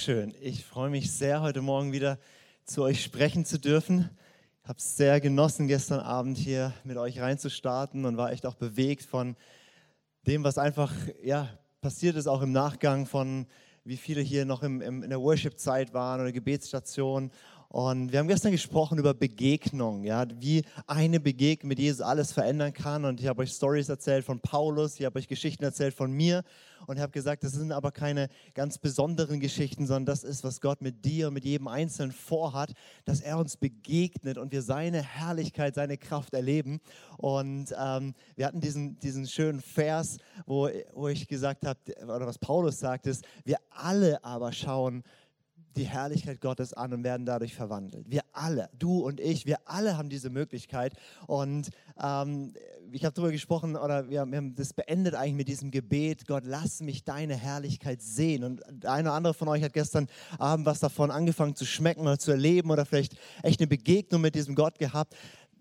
Yes, danke schön. Ich freue mich sehr, heute Morgen wieder zu euch sprechen zu dürfen. Ich habe es sehr genossen, gestern Abend hier mit euch reinzustarten und war echt auch bewegt von dem, was einfach ja, passiert ist, auch im Nachgang von wie viele hier noch im, im, in der Worship-Zeit waren oder Gebetsstation und wir haben gestern gesprochen über Begegnung, ja, wie eine Begegnung mit Jesus alles verändern kann. Und ich habe euch Stories erzählt von Paulus, ich habe euch Geschichten erzählt von mir und ich habe gesagt, das sind aber keine ganz besonderen Geschichten, sondern das ist, was Gott mit dir und mit jedem Einzelnen vorhat, dass er uns begegnet und wir seine Herrlichkeit, seine Kraft erleben. Und ähm, wir hatten diesen, diesen schönen Vers, wo, wo ich gesagt habe, oder was Paulus sagt, ist, wir alle aber schauen die Herrlichkeit Gottes an und werden dadurch verwandelt. Wir alle, du und ich, wir alle haben diese Möglichkeit. Und ähm, ich habe darüber gesprochen, oder wir, haben das beendet eigentlich mit diesem Gebet, Gott, lass mich deine Herrlichkeit sehen. Und der eine oder andere von euch hat gestern Abend was davon angefangen zu schmecken oder zu erleben oder vielleicht echt eine Begegnung mit diesem Gott gehabt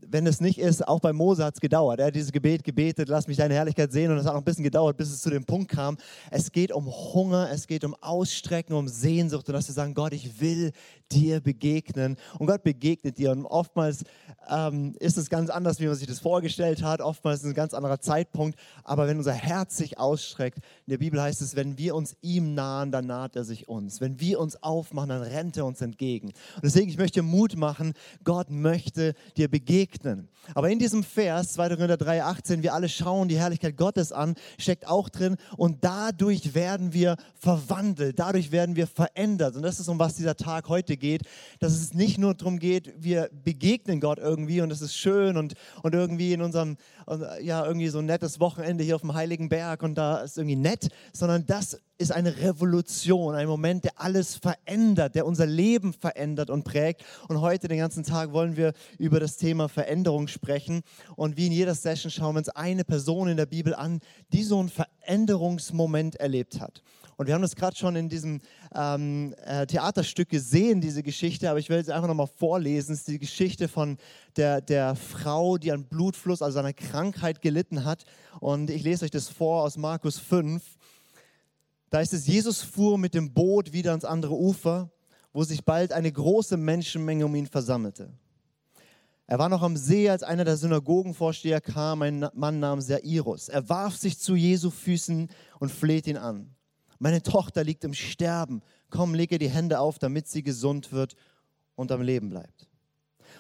wenn es nicht ist, auch bei Mose hat es gedauert. Er hat dieses Gebet gebetet, lass mich deine Herrlichkeit sehen. Und es hat noch ein bisschen gedauert, bis es zu dem Punkt kam. Es geht um Hunger, es geht um Ausstrecken, um Sehnsucht. Und dass wir sagen, Gott, ich will dir begegnen. Und Gott begegnet dir. Und oftmals ähm, ist es ganz anders, wie man sich das vorgestellt hat. Oftmals ist es ein ganz anderer Zeitpunkt. Aber wenn unser Herz sich ausstreckt, in der Bibel heißt es, wenn wir uns ihm nahen, dann naht er sich uns. Wenn wir uns aufmachen, dann rennt er uns entgegen. Und deswegen, ich möchte Mut machen, Gott möchte dir begegnen. Aber in diesem Vers, 2. Korinther 3, 18, wir alle schauen die Herrlichkeit Gottes an, steckt auch drin. Und dadurch werden wir verwandelt, dadurch werden wir verändert. Und das ist, um was dieser Tag heute geht, dass es nicht nur darum geht, wir begegnen Gott irgendwie und es ist schön und, und irgendwie in unserem, ja, irgendwie so ein nettes Wochenende hier auf dem Heiligen Berg und da ist irgendwie nett, sondern das ist eine Revolution, ein Moment, der alles verändert, der unser Leben verändert und prägt. Und heute den ganzen Tag wollen wir über das Thema Veränderung sprechen. Und wie in jeder Session schauen wir uns eine Person in der Bibel an, die so einen Veränderungsmoment erlebt hat. Und wir haben das gerade schon in diesem ähm, äh, Theaterstück gesehen, diese Geschichte, aber ich will jetzt einfach nochmal vorlesen. Es ist die Geschichte von der, der Frau, die an Blutfluss, also einer Krankheit gelitten hat. Und ich lese euch das vor aus Markus 5. Da ist es, Jesus fuhr mit dem Boot wieder ans andere Ufer, wo sich bald eine große Menschenmenge um ihn versammelte. Er war noch am See, als einer der Synagogenvorsteher kam, ein Mann namens Jairus. Er warf sich zu Jesu Füßen und fleht ihn an. Meine Tochter liegt im Sterben. Komm, lege die Hände auf, damit sie gesund wird und am Leben bleibt.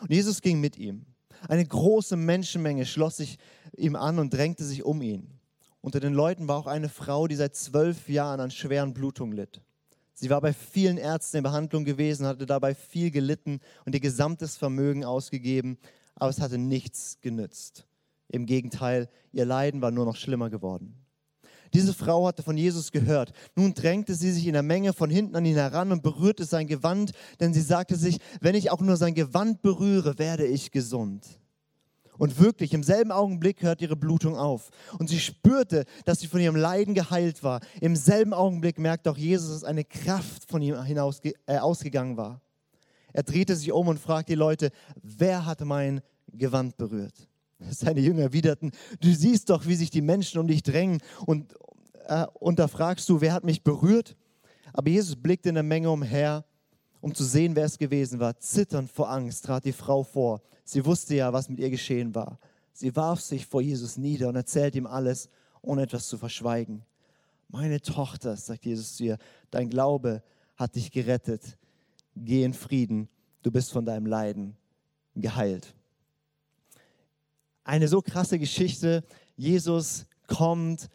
Und Jesus ging mit ihm. Eine große Menschenmenge schloss sich ihm an und drängte sich um ihn. Unter den Leuten war auch eine Frau, die seit zwölf Jahren an schweren Blutungen litt. Sie war bei vielen Ärzten in Behandlung gewesen, hatte dabei viel gelitten und ihr gesamtes Vermögen ausgegeben, aber es hatte nichts genützt. Im Gegenteil, ihr Leiden war nur noch schlimmer geworden. Diese Frau hatte von Jesus gehört. Nun drängte sie sich in der Menge von hinten an ihn heran und berührte sein Gewand, denn sie sagte sich, wenn ich auch nur sein Gewand berühre, werde ich gesund. Und wirklich, im selben Augenblick hört ihre Blutung auf. Und sie spürte, dass sie von ihrem Leiden geheilt war. Im selben Augenblick merkte auch Jesus, dass eine Kraft von ihm hinaus, äh, ausgegangen war. Er drehte sich um und fragte die Leute, wer hat mein Gewand berührt? Seine Jünger erwiderten, du siehst doch, wie sich die Menschen um dich drängen und, äh, und da fragst du, wer hat mich berührt? Aber Jesus blickte in der Menge umher um zu sehen, wer es gewesen war. Zitternd vor Angst trat die Frau vor. Sie wusste ja, was mit ihr geschehen war. Sie warf sich vor Jesus nieder und erzählte ihm alles, ohne etwas zu verschweigen. Meine Tochter, sagt Jesus zu ihr, dein Glaube hat dich gerettet. Geh in Frieden, du bist von deinem Leiden geheilt. Eine so krasse Geschichte. Jesus kommt,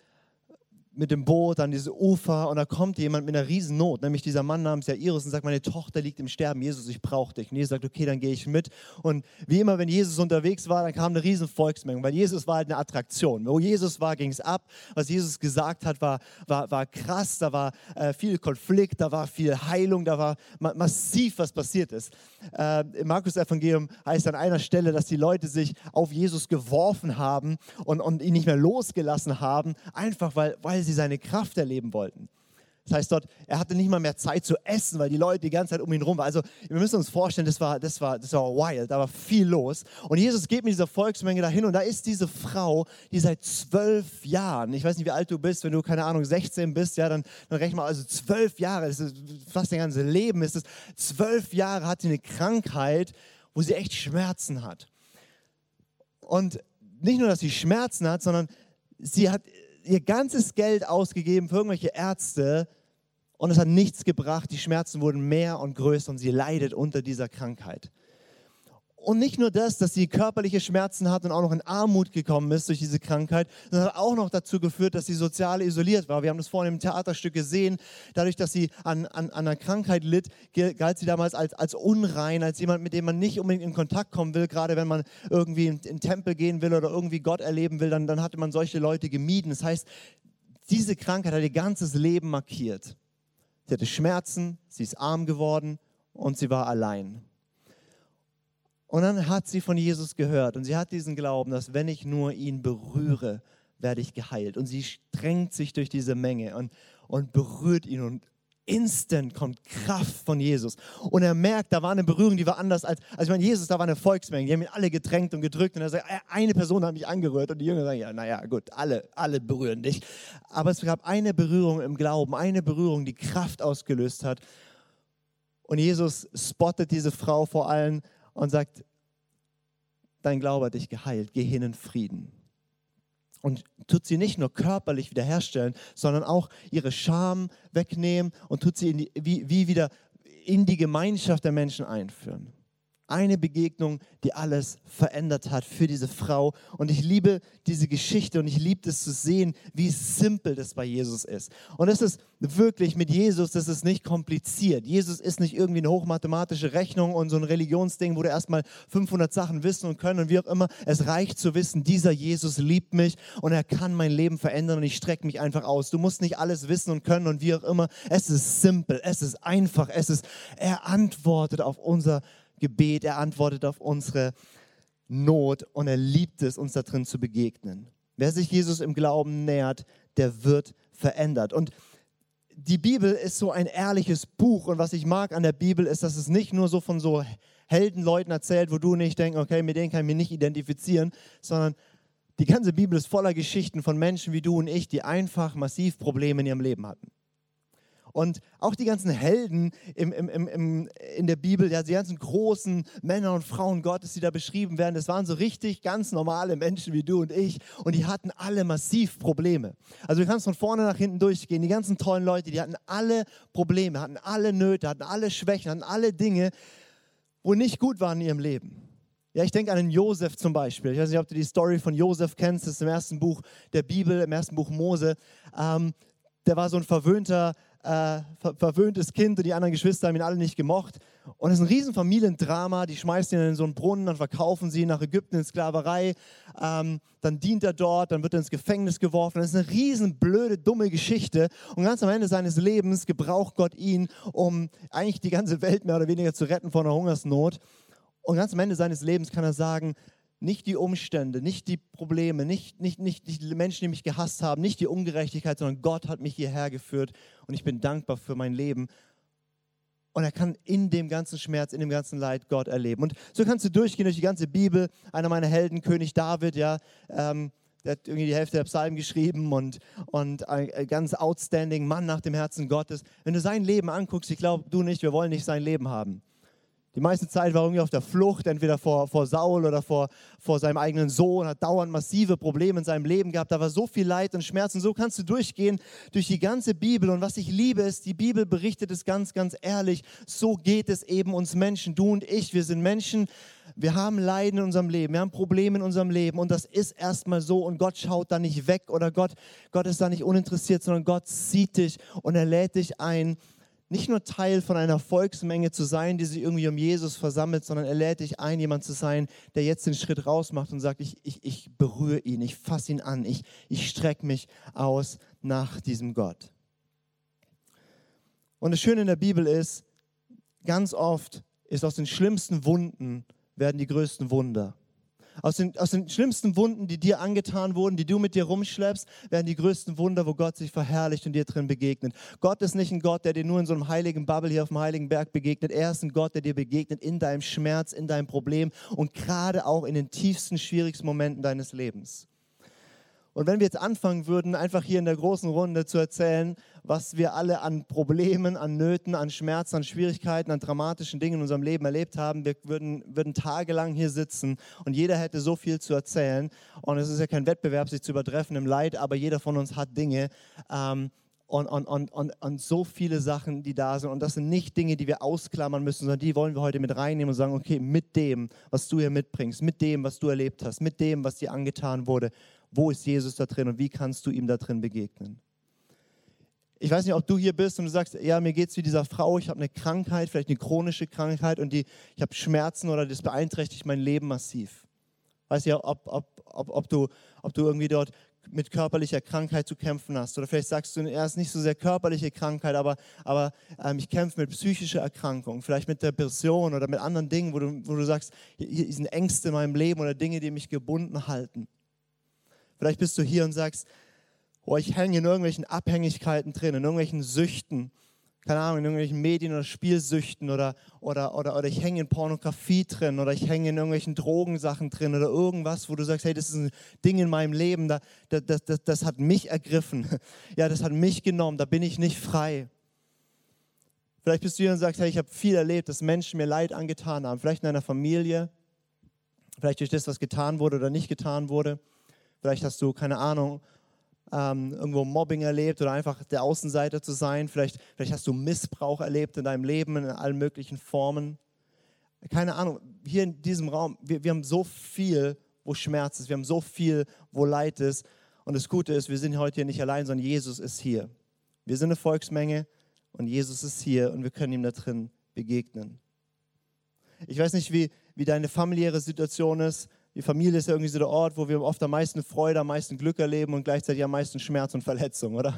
mit dem Boot an dieses Ufer und da kommt jemand mit einer riesen Not, nämlich dieser Mann namens Jairus und sagt, meine Tochter liegt im Sterben, Jesus, ich brauche dich. Und Jesus sagt, okay, dann gehe ich mit. Und wie immer, wenn Jesus unterwegs war, dann kam eine riesen Volksmenge, weil Jesus war halt eine Attraktion. Wo Jesus war, ging es ab. Was Jesus gesagt hat, war, war, war krass, da war äh, viel Konflikt, da war viel Heilung, da war ma massiv, was passiert ist. Äh, Im Markus-Evangelium heißt an einer Stelle, dass die Leute sich auf Jesus geworfen haben und, und ihn nicht mehr losgelassen haben, einfach weil, weil sie seine Kraft erleben wollten. Das heißt dort, er hatte nicht mal mehr Zeit zu essen, weil die Leute die ganze Zeit um ihn rum waren. Also wir müssen uns vorstellen, das war, das war, das war wild, da war viel los. Und Jesus geht mit dieser Volksmenge dahin und da ist diese Frau, die seit zwölf Jahren, ich weiß nicht, wie alt du bist, wenn du, keine Ahnung, 16 bist, ja, dann, dann rechne mal, also zwölf Jahre, das ist fast dein ganzes Leben ist es. Zwölf Jahre hat sie eine Krankheit, wo sie echt Schmerzen hat. Und nicht nur, dass sie Schmerzen hat, sondern sie hat ihr ganzes Geld ausgegeben für irgendwelche Ärzte und es hat nichts gebracht. Die Schmerzen wurden mehr und größer und sie leidet unter dieser Krankheit. Und nicht nur das, dass sie körperliche Schmerzen hat und auch noch in Armut gekommen ist durch diese Krankheit, sondern hat auch noch dazu geführt, dass sie sozial isoliert war. Wir haben das vorhin im Theaterstück gesehen. Dadurch, dass sie an, an, an einer Krankheit litt, galt sie damals als, als unrein, als jemand, mit dem man nicht unbedingt in Kontakt kommen will. Gerade wenn man irgendwie in, den Tempel gehen will oder irgendwie Gott erleben will, dann, dann hatte man solche Leute gemieden. Das heißt, diese Krankheit hat ihr ganzes Leben markiert. Sie hatte Schmerzen, sie ist arm geworden und sie war allein. Und dann hat sie von Jesus gehört und sie hat diesen Glauben, dass wenn ich nur ihn berühre, werde ich geheilt. Und sie drängt sich durch diese Menge und, und berührt ihn und instant kommt Kraft von Jesus. Und er merkt, da war eine Berührung, die war anders als, also ich meine, Jesus, da war eine Volksmenge, die haben ihn alle gedrängt und gedrückt und er sagt, eine Person hat mich angerührt und die Jünger sagen, ja, naja, gut, alle, alle berühren dich. Aber es gab eine Berührung im Glauben, eine Berührung, die Kraft ausgelöst hat. Und Jesus spottet diese Frau vor allen und sagt, dein Glaube hat dich geheilt, geh hin in Frieden. Und tut sie nicht nur körperlich wiederherstellen, sondern auch ihre Scham wegnehmen und tut sie die, wie, wie wieder in die Gemeinschaft der Menschen einführen. Eine Begegnung, die alles verändert hat für diese Frau. Und ich liebe diese Geschichte und ich liebe es zu sehen, wie simpel das bei Jesus ist. Und es ist wirklich mit Jesus, das ist nicht kompliziert. Jesus ist nicht irgendwie eine hochmathematische Rechnung und so ein Religionsding, wo du erstmal 500 Sachen wissen und können und wie auch immer. Es reicht zu wissen, dieser Jesus liebt mich und er kann mein Leben verändern und ich strecke mich einfach aus. Du musst nicht alles wissen und können und wie auch immer. Es ist simpel, es ist einfach, es ist, er antwortet auf unser Gebet, er antwortet auf unsere Not und er liebt es, uns da drin zu begegnen. Wer sich Jesus im Glauben nähert, der wird verändert. Und die Bibel ist so ein ehrliches Buch und was ich mag an der Bibel ist, dass es nicht nur so von so Heldenleuten erzählt, wo du nicht denkst, okay, mit denen kann ich mich nicht identifizieren, sondern die ganze Bibel ist voller Geschichten von Menschen wie du und ich, die einfach massiv Probleme in ihrem Leben hatten. Und auch die ganzen Helden im, im, im, in der Bibel, ja, die ganzen großen Männer und Frauen Gottes, die da beschrieben werden, das waren so richtig ganz normale Menschen wie du und ich. Und die hatten alle massiv Probleme. Also du kannst von vorne nach hinten durchgehen. Die ganzen tollen Leute, die hatten alle Probleme, hatten alle Nöte, hatten alle Schwächen, hatten alle Dinge, wo nicht gut waren in ihrem Leben. Ja, ich denke an den Josef zum Beispiel. Ich weiß nicht, ob du die Story von Josef kennst. Das ist im ersten Buch der Bibel, im ersten Buch Mose. Ähm, der war so ein verwöhnter äh, ver verwöhntes Kind und die anderen Geschwister haben ihn alle nicht gemocht. Und es ist ein riesen Familiendrama. Die schmeißen ihn in so einen Brunnen, dann verkaufen sie ihn nach Ägypten in Sklaverei. Ähm, dann dient er dort, dann wird er ins Gefängnis geworfen. Das ist eine riesen blöde, dumme Geschichte. Und ganz am Ende seines Lebens gebraucht Gott ihn, um eigentlich die ganze Welt mehr oder weniger zu retten vor einer Hungersnot. Und ganz am Ende seines Lebens kann er sagen, nicht die Umstände, nicht die Probleme, nicht, nicht, nicht, die Menschen, die mich gehasst haben, nicht die Ungerechtigkeit, sondern Gott hat mich hierher geführt und ich bin dankbar für mein Leben. Und er kann in dem ganzen Schmerz, in dem ganzen Leid Gott erleben. Und so kannst du durchgehen durch die ganze Bibel. Einer meiner Helden, König David, ja, ähm, der hat irgendwie die Hälfte der Psalmen geschrieben und, und ein ganz outstanding Mann nach dem Herzen Gottes. Wenn du sein Leben anguckst, ich glaube, du nicht, wir wollen nicht sein Leben haben. Die meiste Zeit war irgendwie auf der Flucht, entweder vor, vor Saul oder vor, vor seinem eigenen Sohn, hat dauernd massive Probleme in seinem Leben gehabt. Da war so viel Leid und Schmerzen. So kannst du durchgehen durch die ganze Bibel. Und was ich liebe, ist, die Bibel berichtet es ganz, ganz ehrlich. So geht es eben uns Menschen, du und ich. Wir sind Menschen, wir haben Leiden in unserem Leben, wir haben Probleme in unserem Leben und das ist erstmal so und Gott schaut da nicht weg oder Gott, Gott ist da nicht uninteressiert, sondern Gott sieht dich und er lädt dich ein, nicht nur Teil von einer Volksmenge zu sein, die sich irgendwie um Jesus versammelt, sondern er lädt dich ein, jemand zu sein, der jetzt den Schritt raus macht und sagt, ich, ich, ich berühre ihn, ich fasse ihn an, ich, ich strecke mich aus nach diesem Gott. Und das Schöne in der Bibel ist, ganz oft ist aus den schlimmsten Wunden werden die größten Wunder. Aus den, aus den schlimmsten Wunden, die dir angetan wurden, die du mit dir rumschleppst, werden die größten Wunder, wo Gott sich verherrlicht und dir drin begegnet. Gott ist nicht ein Gott, der dir nur in so einem heiligen Bubble hier auf dem heiligen Berg begegnet. Er ist ein Gott, der dir begegnet in deinem Schmerz, in deinem Problem und gerade auch in den tiefsten, schwierigsten Momenten deines Lebens. Und wenn wir jetzt anfangen würden, einfach hier in der großen Runde zu erzählen, was wir alle an Problemen, an Nöten, an Schmerzen, an Schwierigkeiten, an dramatischen Dingen in unserem Leben erlebt haben, wir würden, würden tagelang hier sitzen und jeder hätte so viel zu erzählen. Und es ist ja kein Wettbewerb, sich zu übertreffen im Leid, aber jeder von uns hat Dinge. Ähm, und, und, und, und, und so viele Sachen, die da sind. Und das sind nicht Dinge, die wir ausklammern müssen, sondern die wollen wir heute mit reinnehmen und sagen, okay, mit dem, was du hier mitbringst, mit dem, was du erlebt hast, mit dem, was dir angetan wurde, wo ist Jesus da drin und wie kannst du ihm da drin begegnen? Ich weiß nicht, ob du hier bist und du sagst, ja, mir geht es wie dieser Frau, ich habe eine Krankheit, vielleicht eine chronische Krankheit und die, ich habe Schmerzen oder das beeinträchtigt mein Leben massiv. Weiß nicht, ob, ob, ob, ob, du, ob du irgendwie dort mit körperlicher Krankheit zu kämpfen hast. Oder vielleicht sagst du, er ist nicht so sehr körperliche Krankheit, aber, aber ähm, ich kämpfe mit psychischer Erkrankung, vielleicht mit Depression oder mit anderen Dingen, wo du, wo du sagst, hier sind Ängste in meinem Leben oder Dinge, die mich gebunden halten. Vielleicht bist du hier und sagst, oh, ich hänge in irgendwelchen Abhängigkeiten drin, in irgendwelchen Süchten, keine Ahnung, in irgendwelchen Medien- oder Spielsüchten oder, oder, oder, oder ich hänge in Pornografie drin oder ich hänge in irgendwelchen Drogensachen drin oder irgendwas, wo du sagst, hey, das ist ein Ding in meinem Leben, da, das, das, das hat mich ergriffen, ja, das hat mich genommen, da bin ich nicht frei. Vielleicht bist du hier und sagst, hey, ich habe viel erlebt, dass Menschen mir Leid angetan haben, vielleicht in deiner Familie, vielleicht durch das, was getan wurde oder nicht getan wurde. Vielleicht hast du, keine Ahnung, ähm, irgendwo Mobbing erlebt oder einfach der Außenseiter zu sein. Vielleicht, vielleicht hast du Missbrauch erlebt in deinem Leben in allen möglichen Formen. Keine Ahnung, hier in diesem Raum, wir, wir haben so viel, wo Schmerz ist, wir haben so viel, wo Leid ist. Und das Gute ist, wir sind heute hier nicht allein, sondern Jesus ist hier. Wir sind eine Volksmenge und Jesus ist hier und wir können ihm da drin begegnen. Ich weiß nicht, wie, wie deine familiäre Situation ist. Die Familie ist ja irgendwie so der Ort, wo wir oft am meisten Freude, am meisten Glück erleben und gleichzeitig am meisten Schmerz und Verletzung, oder?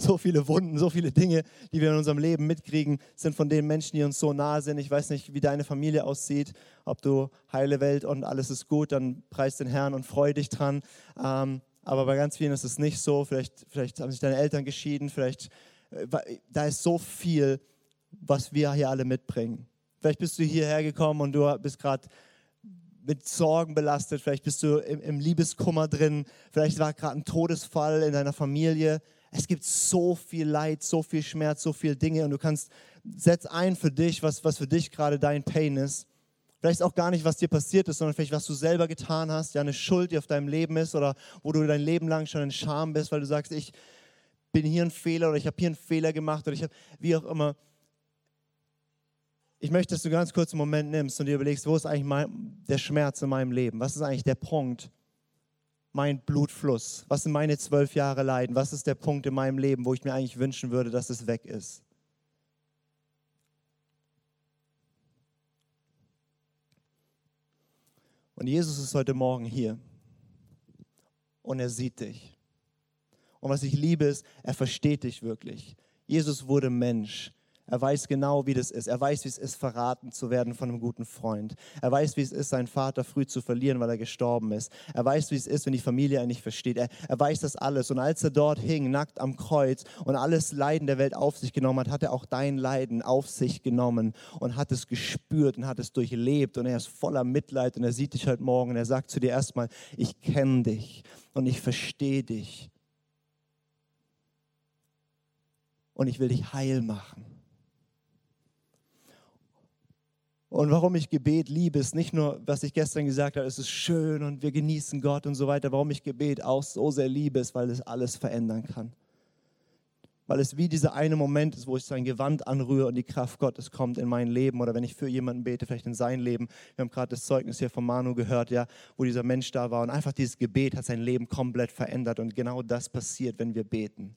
So viele Wunden, so viele Dinge, die wir in unserem Leben mitkriegen, sind von den Menschen, die uns so nahe sind. Ich weiß nicht, wie deine Familie aussieht, ob du heile Welt und alles ist gut, dann preis den Herrn und freu dich dran. Ähm, aber bei ganz vielen ist es nicht so. Vielleicht, vielleicht haben sich deine Eltern geschieden, vielleicht, äh, da ist so viel, was wir hier alle mitbringen. Vielleicht bist du hierher gekommen und du bist gerade mit Sorgen belastet, vielleicht bist du im, im Liebeskummer drin, vielleicht war gerade ein Todesfall in deiner Familie. Es gibt so viel Leid, so viel Schmerz, so viele Dinge. Und du kannst, setz ein für dich, was, was für dich gerade dein Pain ist. Vielleicht auch gar nicht, was dir passiert ist, sondern vielleicht, was du selber getan hast, ja, eine Schuld, die auf deinem Leben ist oder wo du dein Leben lang schon in Scham bist, weil du sagst, ich bin hier ein Fehler oder ich habe hier einen Fehler gemacht oder ich habe, wie auch immer ich möchte, dass du ganz kurz einen Moment nimmst und dir überlegst, wo ist eigentlich mein, der Schmerz in meinem Leben? Was ist eigentlich der Punkt? Mein Blutfluss. Was sind meine zwölf Jahre Leiden? Was ist der Punkt in meinem Leben, wo ich mir eigentlich wünschen würde, dass es weg ist? Und Jesus ist heute Morgen hier. Und er sieht dich. Und was ich liebe ist, er versteht dich wirklich. Jesus wurde Mensch. Er weiß genau, wie das ist. Er weiß, wie es ist, verraten zu werden von einem guten Freund. Er weiß, wie es ist, seinen Vater früh zu verlieren, weil er gestorben ist. Er weiß, wie es ist, wenn die Familie ihn nicht versteht. Er, er weiß das alles. Und als er dort hing, nackt am Kreuz und alles Leiden der Welt auf sich genommen hat, hat er auch dein Leiden auf sich genommen und hat es gespürt und hat es durchlebt. Und er ist voller Mitleid und er sieht dich heute Morgen und er sagt zu dir erstmal, ich kenne dich und ich verstehe dich. Und ich will dich heil machen. Und warum ich Gebet liebe, ist nicht nur, was ich gestern gesagt habe, es ist schön und wir genießen Gott und so weiter. Warum ich Gebet auch so sehr liebe, ist, weil es alles verändern kann. Weil es wie dieser eine Moment ist, wo ich sein Gewand anrühre und die Kraft Gottes kommt in mein Leben. Oder wenn ich für jemanden bete, vielleicht in sein Leben. Wir haben gerade das Zeugnis hier von Manu gehört, ja, wo dieser Mensch da war. Und einfach dieses Gebet hat sein Leben komplett verändert. Und genau das passiert, wenn wir beten.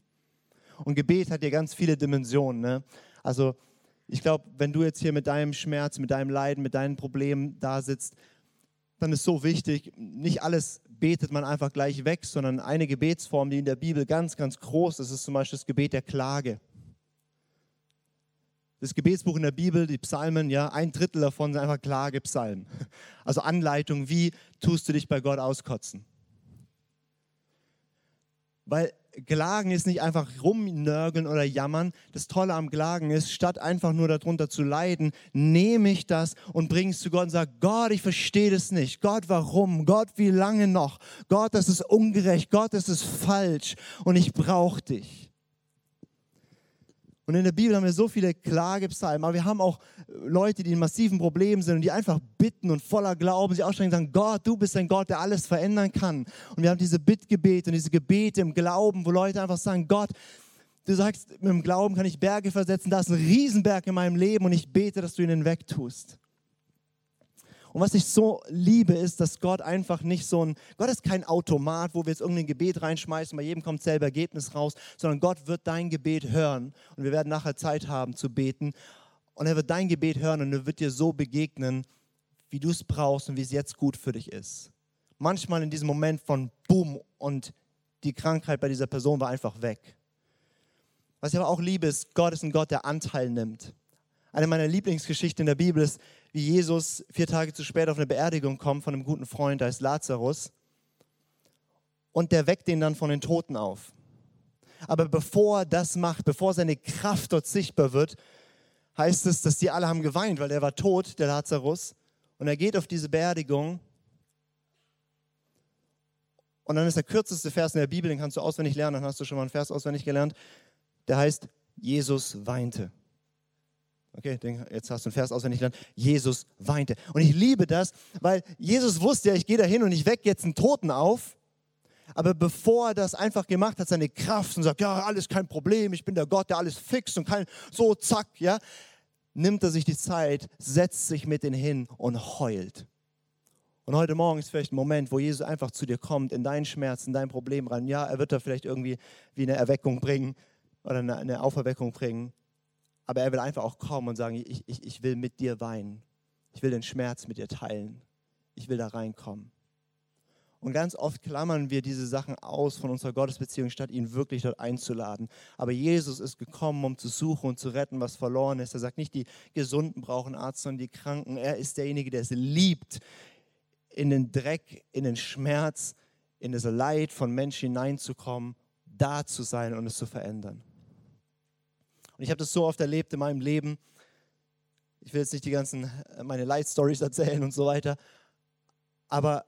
Und Gebet hat ja ganz viele Dimensionen. Ne? Also ich glaube, wenn du jetzt hier mit deinem Schmerz, mit deinem Leiden, mit deinen Problemen da sitzt, dann ist so wichtig, nicht alles betet man einfach gleich weg, sondern eine Gebetsform, die in der Bibel ganz, ganz groß ist, ist zum Beispiel das Gebet der Klage. Das Gebetsbuch in der Bibel, die Psalmen, ja, ein Drittel davon sind einfach Klagepsalmen. Also Anleitung, wie tust du dich bei Gott auskotzen? Weil Klagen ist nicht einfach rumnörgeln oder jammern. Das Tolle am Klagen ist, statt einfach nur darunter zu leiden, nehme ich das und bringe es zu Gott und sage, Gott, ich verstehe das nicht. Gott, warum? Gott, wie lange noch? Gott, das ist ungerecht. Gott, das ist falsch und ich brauche dich. Und in der Bibel haben wir so viele Klagepsalmen, aber wir haben auch Leute, die in massiven Problemen sind und die einfach bitten und voller Glauben sie ausstrecken und sagen, Gott, du bist ein Gott, der alles verändern kann. Und wir haben diese Bittgebete und diese Gebete im Glauben, wo Leute einfach sagen, Gott, du sagst, mit dem Glauben kann ich Berge versetzen, da ist ein Riesenberg in meinem Leben und ich bete, dass du ihn hinwegtust. Und was ich so liebe, ist, dass Gott einfach nicht so ein, Gott ist kein Automat, wo wir jetzt irgendein Gebet reinschmeißen, bei jedem kommt selber Ergebnis raus, sondern Gott wird dein Gebet hören und wir werden nachher Zeit haben zu beten. Und er wird dein Gebet hören und er wird dir so begegnen, wie du es brauchst und wie es jetzt gut für dich ist. Manchmal in diesem Moment von Boom und die Krankheit bei dieser Person war einfach weg. Was ich aber auch liebe, ist, Gott ist ein Gott, der Anteil nimmt. Eine meiner Lieblingsgeschichten in der Bibel ist, wie Jesus vier Tage zu spät auf eine Beerdigung kommt von einem guten Freund, der heißt Lazarus. Und der weckt ihn dann von den Toten auf. Aber bevor er das macht, bevor seine Kraft dort sichtbar wird, heißt es, dass die alle haben geweint, weil er war tot, der Lazarus. Und er geht auf diese Beerdigung. Und dann ist der kürzeste Vers in der Bibel, den kannst du auswendig lernen, dann hast du schon mal einen Vers auswendig gelernt. Der heißt, Jesus weinte. Okay, jetzt hast du einen Vers auswendig gelernt. Jesus weinte. Und ich liebe das, weil Jesus wusste ja, ich gehe da hin und ich wecke jetzt einen Toten auf. Aber bevor er das einfach gemacht hat, seine Kraft und sagt, ja, alles kein Problem, ich bin der Gott, der alles fixt und kein, so zack, ja, nimmt er sich die Zeit, setzt sich mit denen hin und heult. Und heute Morgen ist vielleicht ein Moment, wo Jesus einfach zu dir kommt, in deinen Schmerz, in dein Problem rein. Ja, er wird da vielleicht irgendwie wie eine Erweckung bringen oder eine Auferweckung bringen. Aber er will einfach auch kommen und sagen, ich, ich, ich will mit dir weinen. Ich will den Schmerz mit dir teilen. Ich will da reinkommen. Und ganz oft klammern wir diese Sachen aus von unserer Gottesbeziehung, statt ihn wirklich dort einzuladen. Aber Jesus ist gekommen, um zu suchen und zu retten, was verloren ist. Er sagt nicht, die Gesunden brauchen Arzt, sondern die Kranken. Er ist derjenige, der es liebt, in den Dreck, in den Schmerz, in das Leid von Menschen hineinzukommen, da zu sein und es zu verändern. Und ich habe das so oft erlebt in meinem Leben. Ich will jetzt nicht die ganzen, äh, meine Light Stories erzählen und so weiter. Aber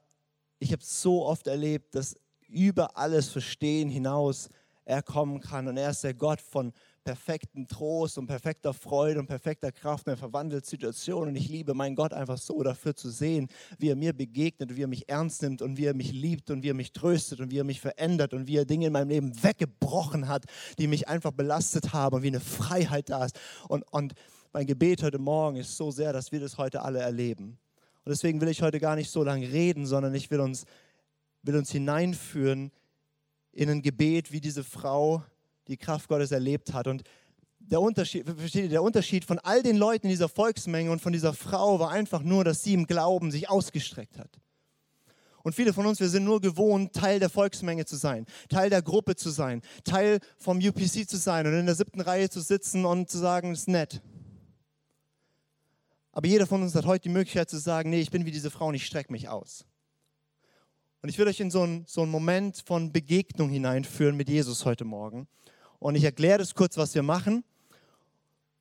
ich habe so oft erlebt, dass über alles Verstehen hinaus er kommen kann. Und er ist der Gott von perfekten Trost und perfekter Freude und perfekter Kraft. Und er verwandelt Situationen. Und ich liebe meinen Gott einfach so dafür zu sehen, wie er mir begegnet, wie er mich ernst nimmt und wie er mich liebt und wie er mich tröstet und wie er mich verändert und wie er Dinge in meinem Leben weggebrochen hat, die mich einfach belastet haben und wie eine Freiheit da ist. Und, und mein Gebet heute Morgen ist so sehr, dass wir das heute alle erleben. Und deswegen will ich heute gar nicht so lange reden, sondern ich will uns, will uns hineinführen in ein Gebet, wie diese Frau die Kraft Gottes erlebt hat. Und der Unterschied, der Unterschied von all den Leuten in dieser Volksmenge und von dieser Frau war einfach nur, dass sie im Glauben sich ausgestreckt hat. Und viele von uns, wir sind nur gewohnt, Teil der Volksmenge zu sein, Teil der Gruppe zu sein, Teil vom UPC zu sein und in der siebten Reihe zu sitzen und zu sagen, ist nett. Aber jeder von uns hat heute die Möglichkeit zu sagen, nee, ich bin wie diese Frau und ich strecke mich aus. Und ich will euch in so einen, so einen Moment von Begegnung hineinführen mit Jesus heute Morgen. Und ich erkläre das kurz, was wir machen.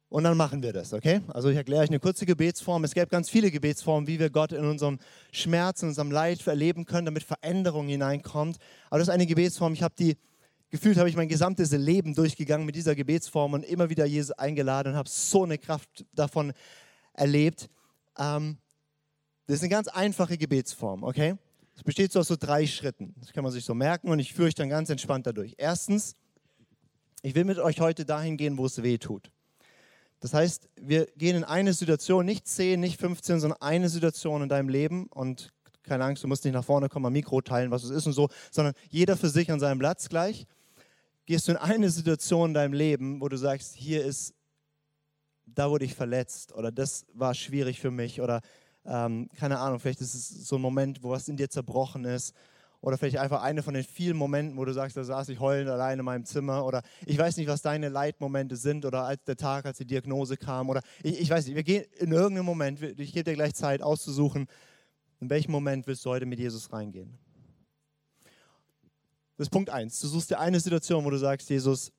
Und dann machen wir das, okay? Also ich erkläre euch eine kurze Gebetsform. Es gäbe ganz viele Gebetsformen, wie wir Gott in unserem Schmerz, in unserem Leid erleben können, damit Veränderung hineinkommt. Aber das ist eine Gebetsform, ich habe die, gefühlt habe ich mein gesamtes Leben durchgegangen mit dieser Gebetsform und immer wieder Jesus eingeladen und habe so eine Kraft davon erlebt. Ähm, das ist eine ganz einfache Gebetsform, okay? Es besteht so aus so drei Schritten. Das kann man sich so merken und ich führe euch dann ganz entspannt dadurch. Erstens, ich will mit euch heute dahin gehen, wo es weh tut. Das heißt, wir gehen in eine Situation, nicht 10, nicht 15, sondern eine Situation in deinem Leben und keine Angst, du musst nicht nach vorne kommen, am Mikro teilen, was es ist und so, sondern jeder für sich an seinem Platz gleich. Gehst du in eine Situation in deinem Leben, wo du sagst, hier ist, da wurde ich verletzt oder das war schwierig für mich oder ähm, keine Ahnung, vielleicht ist es so ein Moment, wo was in dir zerbrochen ist. Oder vielleicht einfach eine von den vielen Momenten, wo du sagst, da saß ich heulend allein in meinem Zimmer. Oder ich weiß nicht, was deine Leitmomente sind. Oder als der Tag, als die Diagnose kam. Oder ich, ich weiß nicht, wir gehen in irgendeinem Moment, ich gebe dir gleich Zeit auszusuchen, in welchem Moment willst du heute mit Jesus reingehen. Das ist Punkt eins. Du suchst dir eine Situation, wo du sagst, Jesus,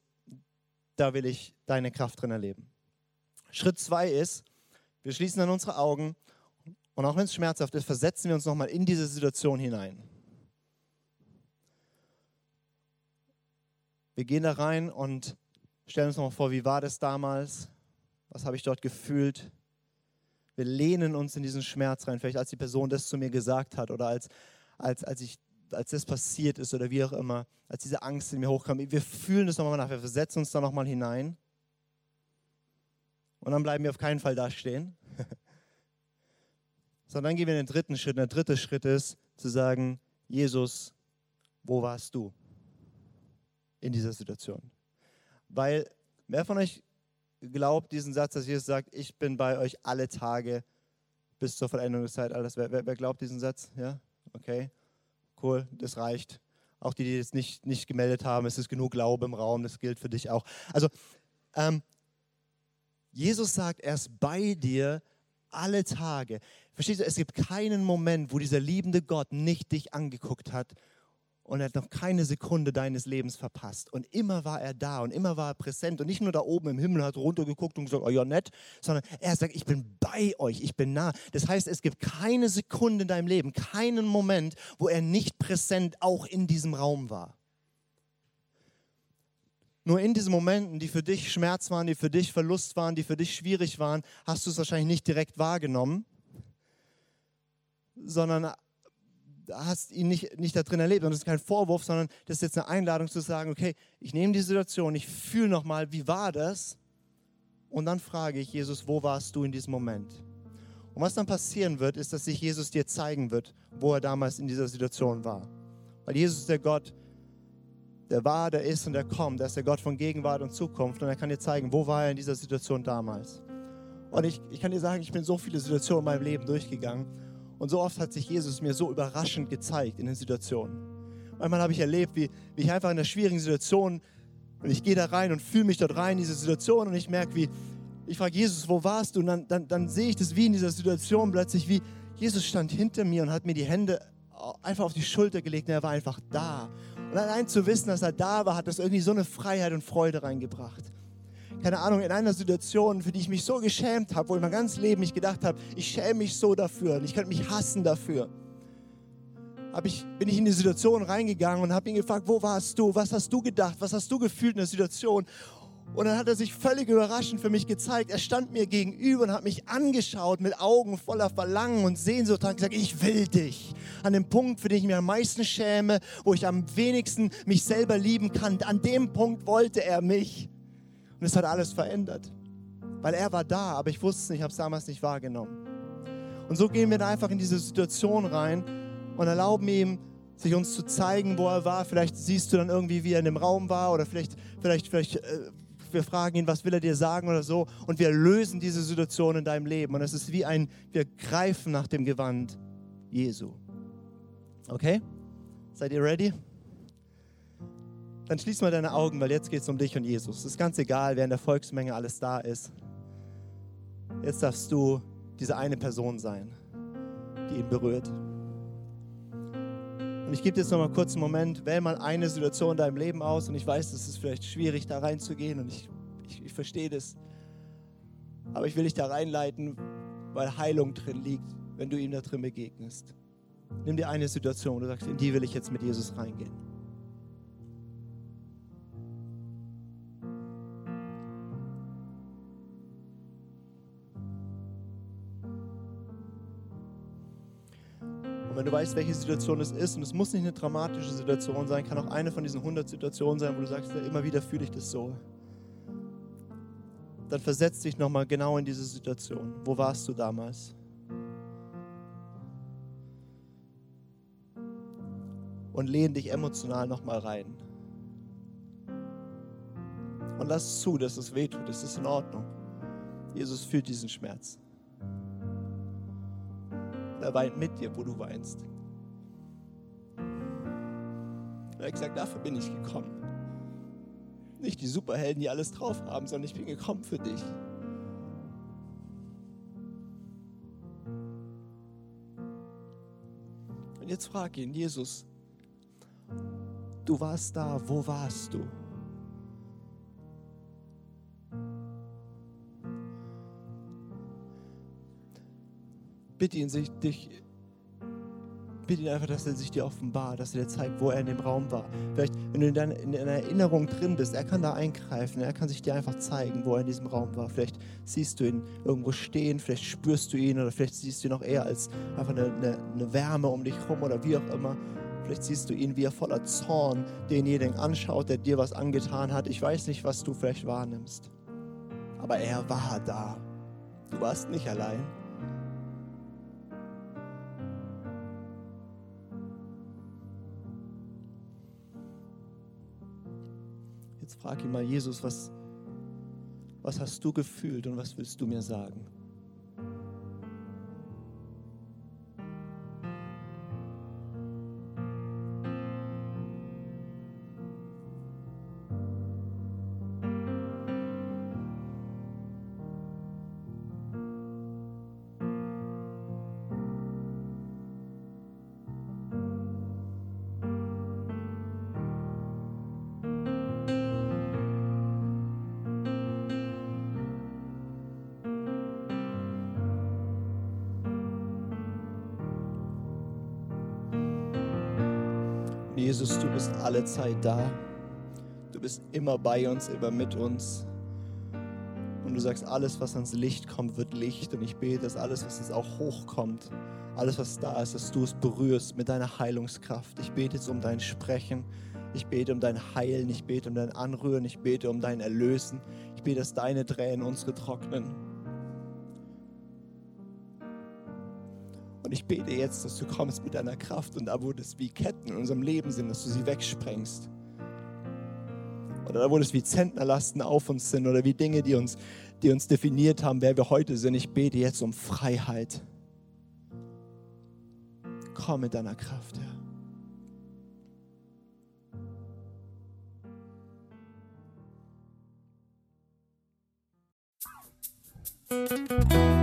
da will ich deine Kraft drin erleben. Schritt zwei ist, wir schließen dann unsere Augen und auch wenn es schmerzhaft ist, versetzen wir uns nochmal in diese Situation hinein. Wir gehen da rein und stellen uns nochmal vor, wie war das damals? Was habe ich dort gefühlt? Wir lehnen uns in diesen Schmerz rein, vielleicht als die Person das zu mir gesagt hat oder als, als, als, ich, als das passiert ist oder wie auch immer, als diese Angst in mir hochkam. Wir fühlen das nochmal nach, wir versetzen uns da nochmal hinein. Und dann bleiben wir auf keinen Fall da stehen, sondern dann gehen wir in den dritten Schritt. Und der dritte Schritt ist zu sagen, Jesus, wo warst du in dieser Situation? Weil, wer von euch glaubt diesen Satz, dass Jesus sagt, ich bin bei euch alle Tage bis zur Vollendung des Zeitalters? Wer, wer, wer glaubt diesen Satz? Ja? Okay, cool, das reicht. Auch die, die jetzt nicht, nicht gemeldet haben, es ist genug Glaube im Raum, das gilt für dich auch. Also, ähm, Jesus sagt, er ist bei dir alle Tage. Verstehst du, es gibt keinen Moment, wo dieser liebende Gott nicht dich angeguckt hat und er hat noch keine Sekunde deines Lebens verpasst. Und immer war er da und immer war er präsent und nicht nur da oben im Himmel hat runtergeguckt und gesagt, oh ja, nett, sondern er sagt, ich bin bei euch, ich bin nah. Das heißt, es gibt keine Sekunde in deinem Leben, keinen Moment, wo er nicht präsent auch in diesem Raum war. Nur in diesen Momenten, die für dich Schmerz waren, die für dich Verlust waren, die für dich schwierig waren, hast du es wahrscheinlich nicht direkt wahrgenommen, sondern hast ihn nicht, nicht da drin erlebt. Und das ist kein Vorwurf, sondern das ist jetzt eine Einladung zu sagen, okay, ich nehme die Situation, ich fühle nochmal, wie war das? Und dann frage ich Jesus, wo warst du in diesem Moment? Und was dann passieren wird, ist, dass sich Jesus dir zeigen wird, wo er damals in dieser Situation war. Weil Jesus ist der Gott, der war, der ist und der kommt. Er ist der Gott von Gegenwart und Zukunft und er kann dir zeigen, wo war er in dieser Situation damals. Und ich, ich kann dir sagen, ich bin so viele Situationen in meinem Leben durchgegangen und so oft hat sich Jesus mir so überraschend gezeigt in den Situationen. Manchmal habe ich erlebt, wie, wie ich einfach in einer schwierigen Situation und ich gehe da rein und fühle mich dort rein in diese Situation und ich merke, wie ich frage Jesus, wo warst du? Und dann, dann, dann sehe ich das wie in dieser Situation plötzlich, wie Jesus stand hinter mir und hat mir die Hände einfach auf die Schulter gelegt und er war einfach da. Und allein zu wissen, dass er da war, hat das irgendwie so eine Freiheit und Freude reingebracht. Keine Ahnung, in einer Situation, für die ich mich so geschämt habe, wo ich mein ganzes Leben mich gedacht habe, ich schäme mich so dafür und ich könnte mich hassen dafür. Ich, bin ich in die Situation reingegangen und habe ihn gefragt, wo warst du? Was hast du gedacht? Was hast du gefühlt in der Situation? Und dann hat er sich völlig überraschend für mich gezeigt. Er stand mir gegenüber und hat mich angeschaut mit Augen voller Verlangen und Sehnsucht und gesagt, ich will dich. An dem Punkt, für den ich mich am meisten schäme, wo ich am wenigsten mich selber lieben kann, an dem Punkt wollte er mich. Und es hat alles verändert. Weil er war da, aber ich wusste es nicht, ich habe es damals nicht wahrgenommen. Und so gehen wir da einfach in diese Situation rein und erlauben ihm, sich uns zu zeigen, wo er war. Vielleicht siehst du dann irgendwie, wie er in dem Raum war oder vielleicht, vielleicht, vielleicht äh, wir fragen ihn, was will er dir sagen oder so. Und wir lösen diese Situation in deinem Leben. Und es ist wie ein, wir greifen nach dem Gewand Jesu. Okay? Seid ihr ready? Dann schließ mal deine Augen, weil jetzt geht es um dich und Jesus. Es ist ganz egal, wer in der Volksmenge alles da ist. Jetzt darfst du diese eine Person sein, die ihn berührt. Und ich gebe dir jetzt noch mal kurz einen Moment, wähl mal eine Situation in deinem Leben aus und ich weiß, es ist vielleicht schwierig, da reinzugehen und ich, ich, ich verstehe das. Aber ich will dich da reinleiten, weil Heilung drin liegt, wenn du ihm da drin begegnest. Nimm dir eine Situation, wo du sagst, in die will ich jetzt mit Jesus reingehen. Weißt, welche Situation es ist, und es muss nicht eine dramatische Situation sein, kann auch eine von diesen 100 Situationen sein, wo du sagst, immer wieder fühle ich das so. Dann versetz dich nochmal genau in diese Situation. Wo warst du damals? Und lehn dich emotional nochmal rein. Und lass zu, dass es weh tut. Es ist in Ordnung. Jesus fühlt diesen Schmerz. Er weint mit dir, wo du weinst. Er hat gesagt, dafür bin ich gekommen. Nicht die Superhelden, die alles drauf haben, sondern ich bin gekommen für dich. Und jetzt frag ihn, Jesus, du warst da, wo warst du? Bitte ihn, sich, dich, bitte ihn einfach, dass er sich dir offenbart, dass er dir zeigt, wo er in dem Raum war. Vielleicht, wenn du in deiner, in deiner Erinnerung drin bist, er kann da eingreifen, er kann sich dir einfach zeigen, wo er in diesem Raum war. Vielleicht siehst du ihn irgendwo stehen, vielleicht spürst du ihn oder vielleicht siehst du ihn noch eher als einfach eine, eine, eine Wärme um dich herum oder wie auch immer. Vielleicht siehst du ihn, wie er voller Zorn denjenigen anschaut, der dir was angetan hat. Ich weiß nicht, was du vielleicht wahrnimmst. Aber er war da. Du warst nicht allein. Frag ihn mal, Jesus, was, was hast du gefühlt und was willst du mir sagen? Jesus, du bist alle Zeit da. Du bist immer bei uns, immer mit uns. Und du sagst, alles, was ans Licht kommt, wird Licht. Und ich bete, dass alles, was jetzt auch hochkommt, alles, was da ist, dass du es berührst mit deiner Heilungskraft. Ich bete jetzt um dein Sprechen. Ich bete um dein Heilen. Ich bete um dein Anrühren. Ich bete um dein Erlösen. Ich bete, dass deine Tränen unsere trocknen. Und ich bete jetzt, dass du kommst mit deiner Kraft und da, wo das wie Ketten in unserem Leben sind, dass du sie wegsprengst. Oder da, wo das wie Zentnerlasten auf uns sind oder wie Dinge, die uns, die uns definiert haben, wer wir heute sind. Ich bete jetzt um Freiheit. Komm mit deiner Kraft, Herr.